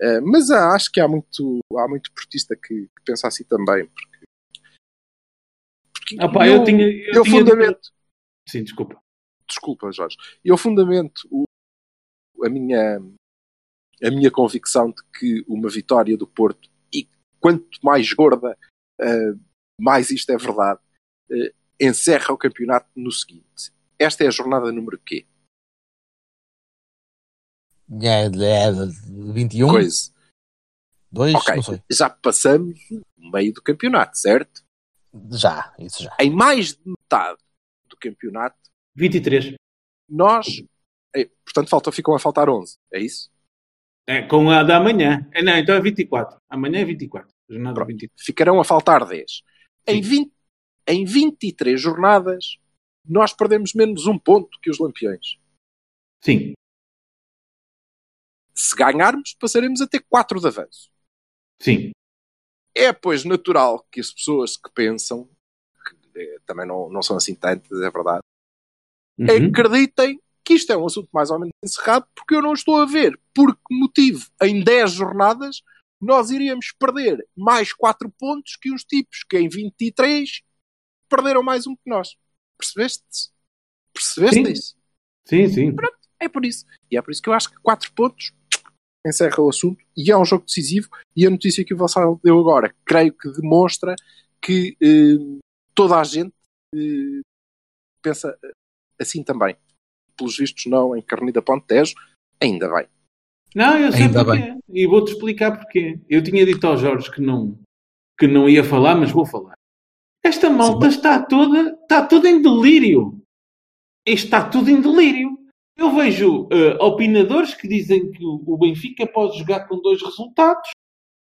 Eh, mas ah, acho que há muito, há muito portista que, que pensa assim também, porque. porque
Ah, pá, eu, tinha. Eu,
eu
tinha
fundamento
Sim, desculpa.
Desculpa, Jorge. Eu fundamento o- a minha a minha convicção de que uma vitória do Porto e quanto mais gorda, eh, mais isto é verdade, eh, encerra o campeonato no seguinte. Esta é a jornada número quê?
É, é, 21,
Coisa.
2,
Ok.
não sei.
Já passamos o meio do campeonato, certo?
Já, isso já.
Em mais de metade do campeonato,
23.
nós. portanto, faltam, ficam a faltar 11. É isso?
É, com a da amanhã. É, não, então é 24. Amanhã é 24. Jornada
Pronto.
24.
ficarão a faltar 10. Em,
Sim.
20, em 23 jornadas, nós perdemos menos um ponto que os Lampiões.
Sim.
Se ganharmos, passaremos a ter 4 de avanço.
Sim.
É, pois, natural que as pessoas que pensam, que eh, também não, não são assim tantas, é verdade,
Uhum.
acreditem que isto é um assunto mais ou menos encerrado, porque eu não estou a ver por que motivo, em 10 jornadas, nós iríamos perder mais 4 pontos que uns tipos que em 23 perderam mais um que nós. Percebeste? Percebeste
Sim.
isso?
Sim, sim.
É por isso. E é por isso que eu acho que 4 pontos encerra o assunto e é um jogo decisivo. E a notícia que o Vassal deu agora, creio que demonstra que eh, toda a gente eh, pensa assim também. Pelos vistos, não em Carnida Ponte Tejo, ainda bem.
Não, eu sei
Ainda
porquê. E vou-te explicar porquê. Eu tinha dito ao Jorge que não, que não ia falar, mas vou falar. Esta malta está toda, está toda em delírio. Está tudo em delírio. Eu vejo eh, opinadores que dizem que o o Benfica pode jogar com dois resultados,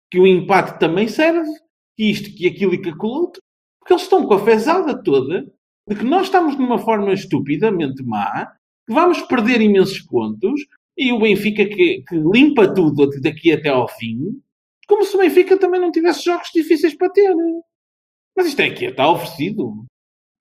que o empate também serve, que isto, que aquilo e que aquilo outro. Porque eles estão com a fezada toda de que nós estamos numa forma estupidamente má, que vamos perder imensos pontos, e o Benfica que, que limpa tudo daqui até ao fim, como se o Benfica também não tivesse jogos difíceis para ter. Mas isto é que está oferecido.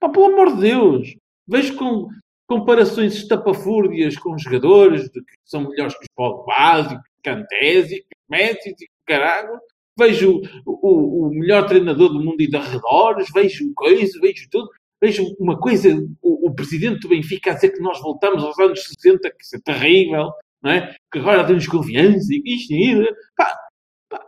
Pá, pelo amor de Deus. Vejo com comparações estapafúrdias com jogadores de que são melhores que os Pogba, e que Cantés, que Messi, e que caralho. Vejo o, o, melhor treinador do mundo e de arredores, vejo coisa, vejo tudo. Vejo uma coisa, o, o, presidente do Benfica a dizer que nós voltamos aos anos 60, que isso é terrível, não é? que agora temos confiança e isto e pá,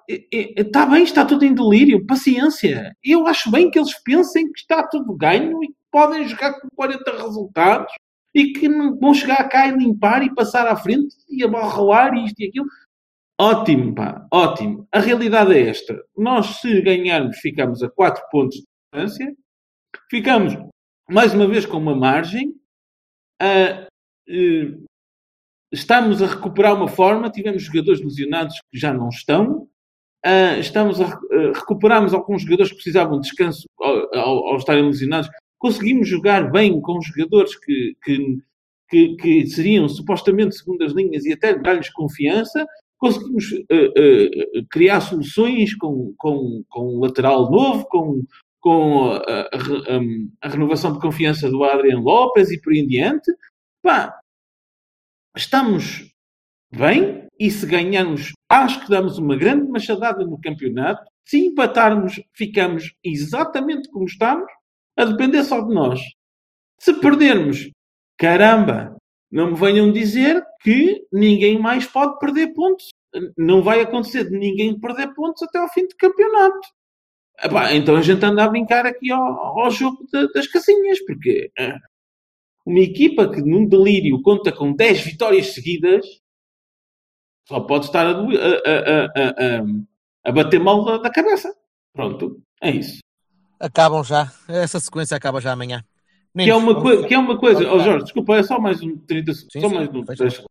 Está bem, está tudo em delírio, paciência. Eu acho bem que eles pensem que está tudo ganho e que podem jogar com 40 resultados e que vão chegar cá e limpar e passar à frente e abarroar isto e aquilo. Ótimo, pá, ótimo. A realidade é esta. Nós, se ganharmos, ficamos a 4 pontos de distância. Ficamos, mais uma vez, com uma margem. Uh, uh, estamos a recuperar uma forma. Tivemos jogadores lesionados que já não estão. Uh, estamos a, uh, recuperamos alguns jogadores que precisavam de descanso ao, ao, ao estarem lesionados. Conseguimos jogar bem com jogadores que, que, que, que seriam supostamente segundas linhas e até dar-lhes confiança. Conseguimos uh, criar soluções com, com, com um lateral novo, com, com a, a, a, renovação de confiança do Adriano Lopes e por aí em diante. Pá, estamos bem e se ganharmos, acho que damos uma grande machadada no campeonato. Se empatarmos, ficamos exatamente como estamos, a depender só de nós. Se perdermos, caramba, não me venham dizer que ninguém mais pode perder pontos. Não vai acontecer de ninguém perder pontos até ao fim do campeonato. Epá, então a gente anda a brincar aqui ao, ao jogo das casinhas, porque é, uma equipa que num delírio conta com 10 vitórias seguidas só pode estar a, a, a, a bater mal da, da, cabeça. Pronto, é isso.
Acabam já. Essa sequência acaba já amanhã.
que é, uma coi- que é uma coisa, oh, Jorge, desculpa, é só mais um 30 segundos. Só mais um.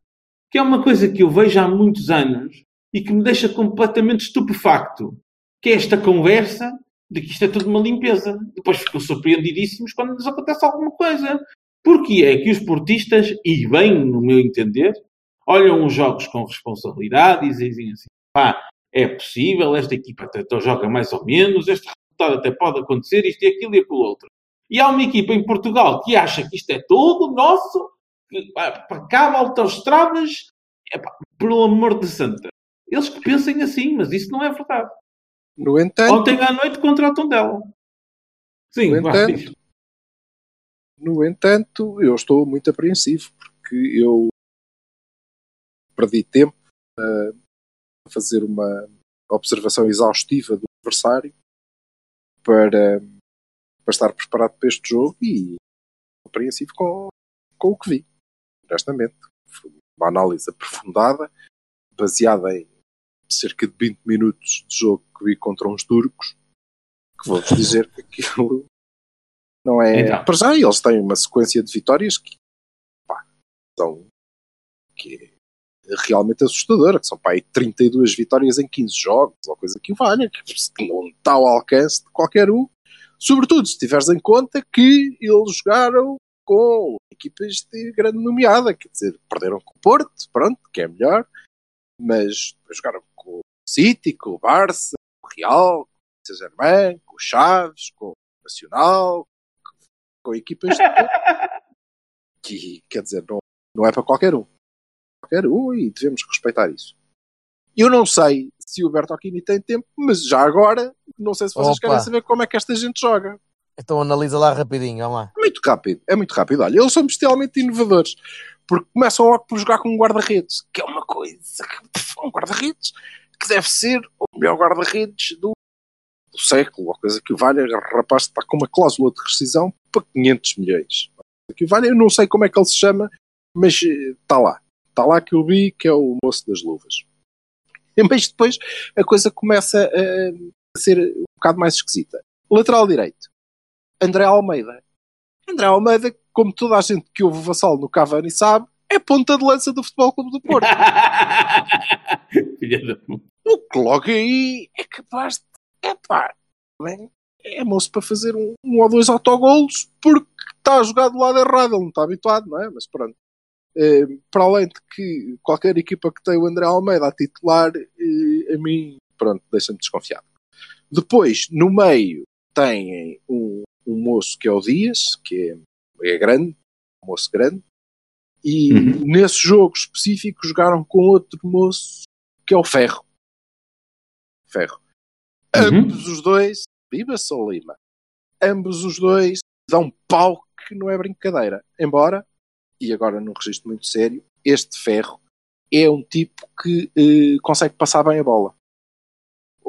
Que é uma coisa que eu vejo há muitos anos e que me deixa completamente estupefacto. Que é esta conversa de que isto é tudo uma limpeza. Depois ficam surpreendidíssimos quando lhes acontece alguma coisa. Porque é que os portistas, e bem no meu entender, olham os jogos com responsabilidade e dizem assim: pá, é possível, esta equipa até joga mais ou menos, este resultado até pode acontecer, isto e aquilo e aquilo outro. E há uma equipa em Portugal que acha que isto é todo nosso, que para cá autoestradas, pelo amor de santa. Eles que pensem assim, mas isso não é verdade.
No entanto,
Ontem à noite contra o Tondela. Sim,
no entanto, no entanto, eu estou muito apreensivo porque eu perdi tempo a fazer uma observação exaustiva do adversário para, para estar preparado para este jogo e apreensivo com, com o que vi, honestamente. Foi uma análise aprofundada, baseada em cerca de 20 minutos de jogo que vi contra uns turcos, que vou-vos dizer que aquilo não é. Então. Para já, eles têm uma sequência de vitórias que pá, são que é realmente assustadora, que são pá, 32 vitórias em 15 jogos, ou coisa que valha, que não está ao alcance de qualquer um. Sobretudo se tiveres em conta que eles jogaram com equipas de grande nomeada, quer dizer, perderam com o Porto, pronto, que é melhor, mas jogaram com o City, com o Barça, com o Real, com o Saint-Germain, com o Chaves, com o Nacional, com equipas de... que, quer dizer, não, não é para qualquer um qualquer um e devemos respeitar isso. Eu não sei se o Bertocchini tem tempo, mas já agora, não sei se vocês Opa. querem saber como é que esta gente joga.
Então analisa lá rapidinho, vamos lá.
É muito rápido, é muito rápido. Olha, eles são bestialmente inovadores, porque começam logo por jogar com um guarda-redes, que é uma coisa, um guarda-redes, que deve ser o melhor guarda-redes do, do século, ou coisa que valha, o rapaz está com uma cláusula de rescisão para 500 milhões. Que o valha, eu não sei como é que ele se chama, mas está lá. Está lá que eu vi que é o moço das luvas. Mas depois a coisa começa a ser um bocado mais esquisita. Lateral direito. André Almeida. André Almeida, como toda a gente que ouve o Vassal no Cavani sabe, é ponta de lança do Futebol Clube do Porto. o que logo aí é capaz de... Epá, bem, é moço para fazer um, um ou dois autogolos porque está a jogar do lado errado, ele não está habituado, não é? Mas pronto. Eh, para além de que qualquer equipa que tem o André Almeida a titular, eh, a mim, pronto, deixa-me desconfiado. Depois, no meio, têm um, um moço que é o Dias, que é, é grande, um moço grande, e
Uhum.
nesse jogo específico jogaram com outro moço que é o Ferro. Ferro.
Uhum.
Ambos os dois, viva Sou Lima, ambos os dois dão pau que não é brincadeira. Embora, e agora num registro muito sério, este Ferro é um tipo que eh, consegue passar bem a bola.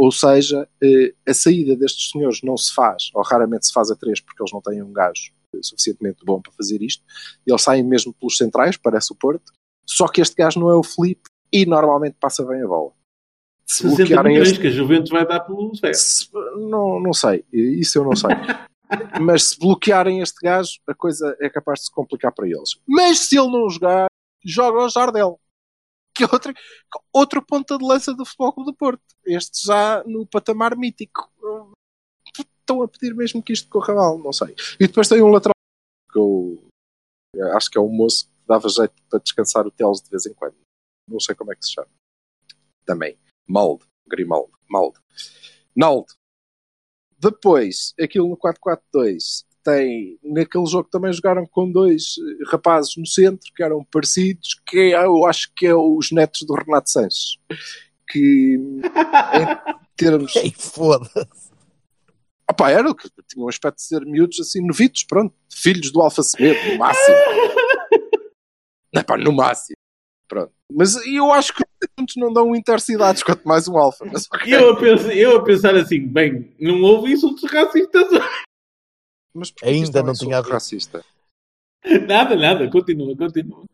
Ou seja, eh, a saída destes senhores não se faz, ou raramente se faz a três, porque eles não têm um gajo eh, suficientemente bom para fazer isto. Eles saem mesmo pelos centrais, parece o Porto. Só que este gajo não é o Felipe e normalmente passa bem a bola. Se
60
bloquearem este
que a Juventus vai dar pelo Ferro.
se- não, não sei, isso eu não sei. Mas se bloquearem este gajo, a coisa é capaz de se complicar para eles. Mas se ele não jogar, joga o Jardel, que outro, outro ponta de lança do Futebol Clube do Porto. Este já no patamar mítico. Estão a pedir mesmo que isto corra mal, não sei. E depois tem um lateral que eu acho que é um moço que dava jeito para descansar o Teles de vez em quando. Não sei como é que se chama. Também. Malde. Grimaldo. Malde. Naldo. Depois, aquilo no 4-4-2 tem, naquele jogo também jogaram com dois eh, rapazes no centro que eram parecidos, que é, eu acho que é os netos do Renato Sanches. Que em termos.
Ei, foda-se.
Opá, era o que tinham um aspecto de ser miúdos assim, novitos, pronto, filhos do Alfa Semedo, no máximo. Não, pá, no máximo. Pronto. Mas eu acho que muitos não dão intercidades, quanto mais um Alfa. Mas, ok.
E eu a, pensar, eu a pensar assim, bem, não houve insultos racistas.
Mas
Ainda
é
não tinha havido.
racista.
Nada, nada, continua, continua.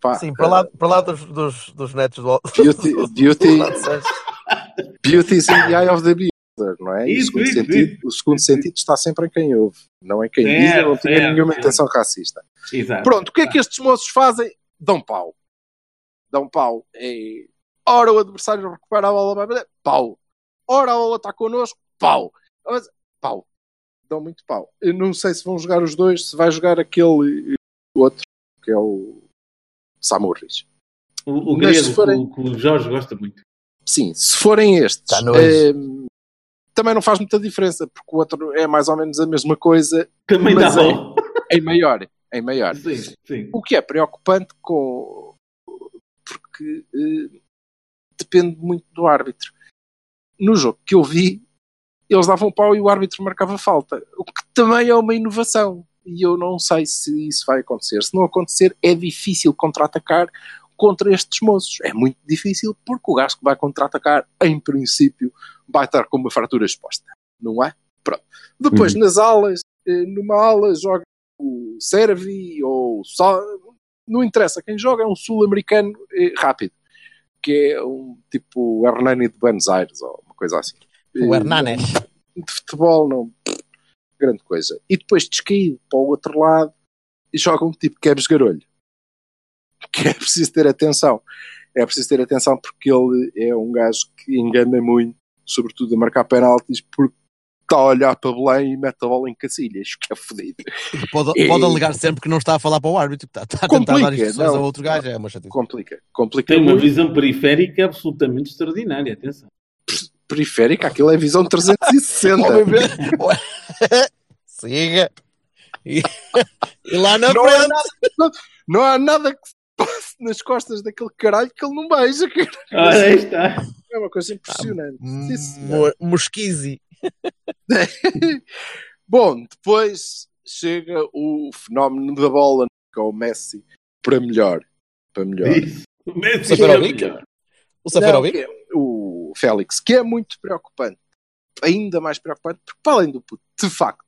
Pá,
Sim, para lá, para lá dos, dos, dos netos do
Beauty, beauty, beauty is in the eye of the beholder, não é? E
Isso,
o, segundo
isso,
sentido, o segundo sentido está sempre em quem ouve, não em quem diz,
Certo,
eu não tinha
certo,
nenhuma
certo.
intenção racista.
Exato.
Pronto, o que é que estes moços fazem? Dão pau. Dão pau. É... Ora o adversário recupera a bola, pau. Ora a bola está connosco, pau. Mas, pau. Dão muito pau. Eu não sei se vão jogar os dois, se vai jogar aquele outro, que é o Samurris.
O, o grego
forem-
que, o- Jorge gosta muito.
Sim, se forem estes,
Tá nojo.
eh, também não faz muita diferença, porque o outro é mais ou menos a mesma coisa,
Também dá
Mas é.
bom.
em maior. Em maior.
Sim, sim.
O que é preocupante com. porque eh, depende muito do árbitro. No jogo que eu vi, eles davam pau e o árbitro marcava falta. O que também é uma inovação. E eu não sei se isso vai acontecer. Se não acontecer, é difícil contra-atacar contra estes moços. É muito difícil porque o gajo que vai contra-atacar, em princípio, vai estar com uma fratura exposta. Não é? Pronto. Depois,
Uhum.
nas alas, eh, numa ala joga o Servi ou só. Não interessa. Quem joga é um sul-americano eh, rápido. Que é um tipo Hernani de Buenos Aires ou uma coisa assim.
O Hernanes.
de futebol, não. Grande coisa. E depois descaído para o outro lado e joga um tipo que é besgarolho. Que é preciso ter atenção. É preciso ter atenção porque ele é um gajo que engana muito, sobretudo a marcar penaltis, porque está a olhar para Belém e mete a bola em cacilhas, que é fodido.
Pode,
E-
pode alegar sempre que não está a falar para o árbitro, está, está a tentar dar instruções
não.
a outro gajo. É uma chatice.
Complica. Complica
Tem uma
muito.
visão periférica absolutamente extraordinária, atenção.
Periférica, aquilo é visão 360.
Homem vê- Siga. E, e lá na
Não há
frente.
nada, não há nada que se passe nas costas daquele caralho que ele não beija. que
Ora, aí está.
É uma coisa impressionante. Sim, senhor.
Mo- Mosquise.
Bom, depois chega o fenómeno da bola, é o Messi, para melhor. Para melhor.
Isso. O Messi é
Seferovic?
melhor.
O Saferovic?
O Félix, que é muito preocupante. Ainda mais preocupante, porque para além do puto, de facto,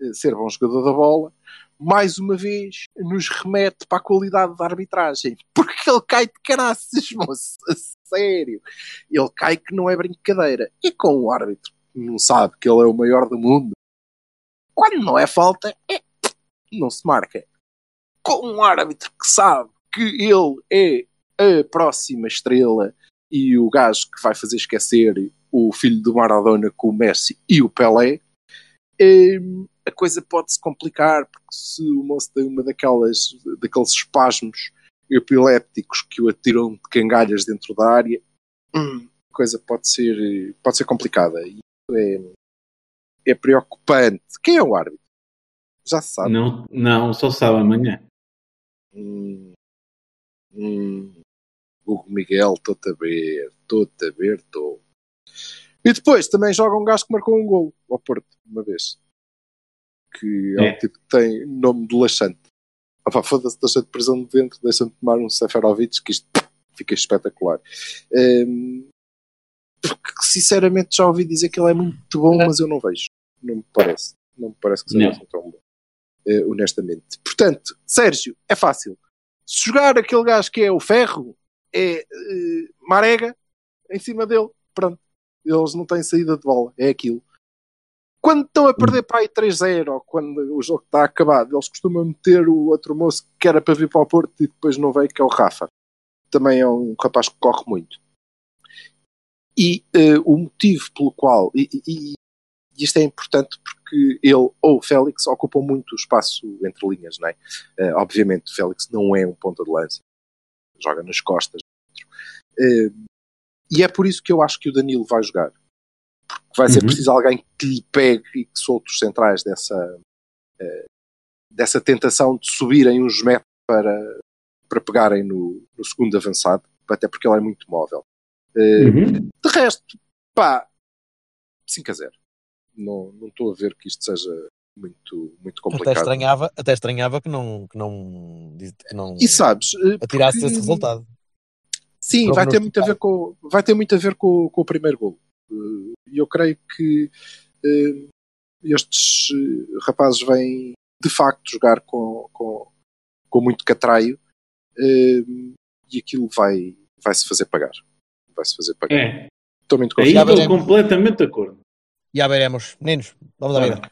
eh, ser bom jogador da bola, mais uma vez nos remete para a qualidade da arbitragem. Porque ele cai de caraças, moço. A sério. Ele cai que não é brincadeira. E com um árbitro que não sabe que ele é o maior do mundo, quando não é falta, é, não se marca. Com um árbitro que sabe que ele é a próxima estrela e o gajo que vai fazer esquecer o filho do Maradona com o Messi e o Pelé, hum, a coisa pode se complicar, porque se o moço tem uma daquelas, daqueles espasmos epilépticos que o atiram de cangalhas dentro da área, hum, a coisa pode ser, pode ser complicada. E é, é preocupante. Quem é o árbitro? Já se sabe.
Não, não, só sabe amanhã.
Hum, hum, Hugo Miguel, estou-te a ver, estou-te a ver, estou. E depois também joga um gajo que marcou um gol ao Porto, uma vez. Que é,
É.
um tipo que tem nome de laxante. Opa, foda-se, deixa de prisão de dentro, deixa-me tomar um Seferovic, que isto fica espetacular. Hum, porque sinceramente já ouvi dizer que ele é muito bom, mas eu não vejo. Não me parece. Não me parece que seja
Não.
assim tão bom. eh, honestamente. Portanto, Sérgio, é fácil. Se jogar aquele gajo que é o ferro, é eh, Marega em cima dele, pronto. Eles não têm saída de bola, é aquilo. Quando estão a perder para aí 3-0, ou quando o jogo está acabado, eles costumam meter o outro moço que era para vir para o Porto e depois não veio, que é o Rafa. Também é um rapaz que corre muito. E eh, o motivo pelo qual, e, e- e isto é importante porque ele ou o Félix ocupam muito o espaço entre linhas, não é? Eh, obviamente, o Félix não é um ponta de lança, joga nas costas. Eh, e é por isso que eu acho que o Danilo vai jogar. Porque vai ser
Uhum.
preciso alguém que lhe pegue e que solte os centrais dessa, eh, dessa tentação de subirem uns metros para, para pegarem no, no segundo avançado, até porque ele é muito móvel. Eh,
Uhum.
de resto, pá, 5 a 0. Não não estou a ver que isto seja muito, muito
Até
complicado.
estranhava, até estranhava que não, que não, que não
E sabes, eh,
atirasse
porque-
esse resultado.
Sim, vai ter muito a ver com, vai ter muito a ver com, com o primeiro gol. Eh, E eu creio que eh, estes eh, rapazes vêm de facto jogar com, com, com muito catraio eh, e aquilo vai, vai se fazer pagar. Vai se fazer pagar.
É.
Estou muito
Aí
confiante.
estou completamente de acordo.
Já veremos. Meninos, vamos à vida.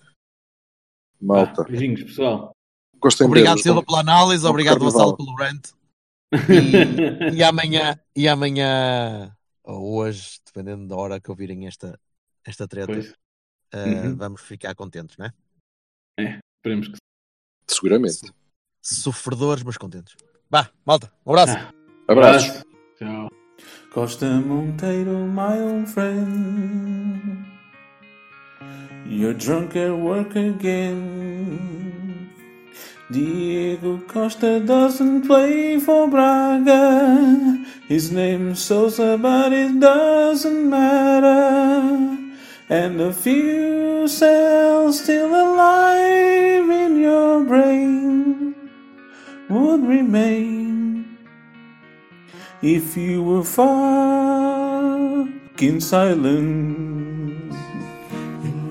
Malta.
ah, beijinhos, pessoal.
Gostem
Obrigado. Silva, pela análise.
bom
Obrigado. Vassalo, pelo rant. E, e amanhã, e amanhã, ou hoje, dependendo da hora que ouvirem esta, esta treta, eh,
Uhum.
vamos ficar contentes, não é?
esperemos que
Seguramente.
Sofredores, mas contentes. Vá, malta, um abraço.
Ah.
Abraços.
Tchau.
Costa Monteiro, my old friend. You're drunk at work again. Diego Costa doesn't play for Braga. His name's Sosa, but it doesn't matter. And a few cells still alive in your brain would remain if you were fucking silent.